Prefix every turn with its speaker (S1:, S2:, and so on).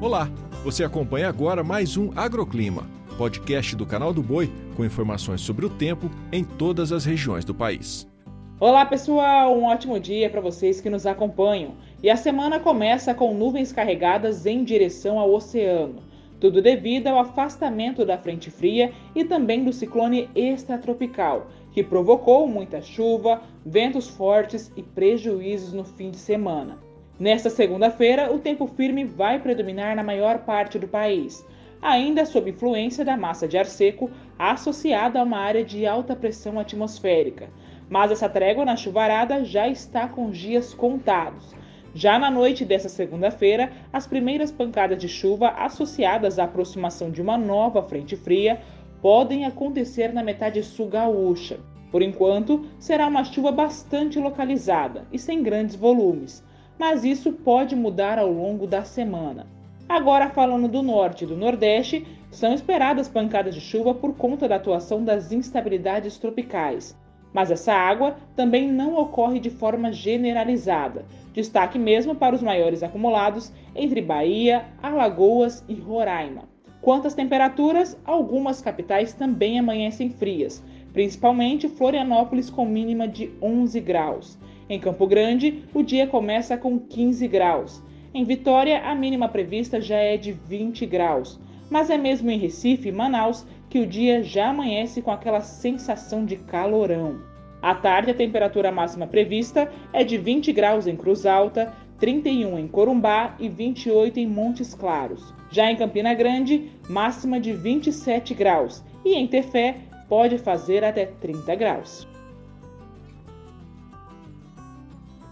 S1: Olá, você acompanha agora mais um Agroclima, podcast do canal do Boi com informações sobre o tempo em todas as regiões do país.
S2: Olá pessoal, um ótimo dia para vocês que nos acompanham. E a semana começa com nuvens carregadas em direção ao oceano. Tudo devido ao afastamento da frente fria e também do ciclone extratropical, que provocou muita chuva, ventos fortes e prejuízos no fim de semana. Nesta segunda-feira, o tempo firme vai predominar na maior parte do país, ainda sob influência da massa de ar seco associada a uma área de alta pressão atmosférica. Mas essa trégua na chuvarada já está com dias contados. Já na noite dessa segunda-feira, as primeiras pancadas de chuva associadas à aproximação de uma nova frente fria podem acontecer na metade sul gaúcha. Por enquanto, será uma chuva bastante localizada e sem grandes volumes mas isso pode mudar ao longo da semana. Agora, falando do norte e do nordeste, são esperadas pancadas de chuva por conta da atuação das instabilidades tropicais. Mas essa água também não ocorre de forma generalizada. Destaque mesmo para os maiores acumulados entre Bahia, Alagoas e Roraima. Quanto às temperaturas, algumas capitais também amanhecem frias, principalmente Florianópolis com mínima de 11 graus. Em Campo Grande, o dia começa com 15 graus. Em Vitória, a mínima prevista já é de 20 graus. Mas é mesmo em Recife e Manaus que o dia já amanhece com aquela sensação de calorão. À tarde, a temperatura máxima prevista é de 20 graus em Cruz Alta, 31 em Corumbá e 28 em Montes Claros. Já em Campina Grande, máxima de 27 graus e em Tefé pode fazer até 30 graus.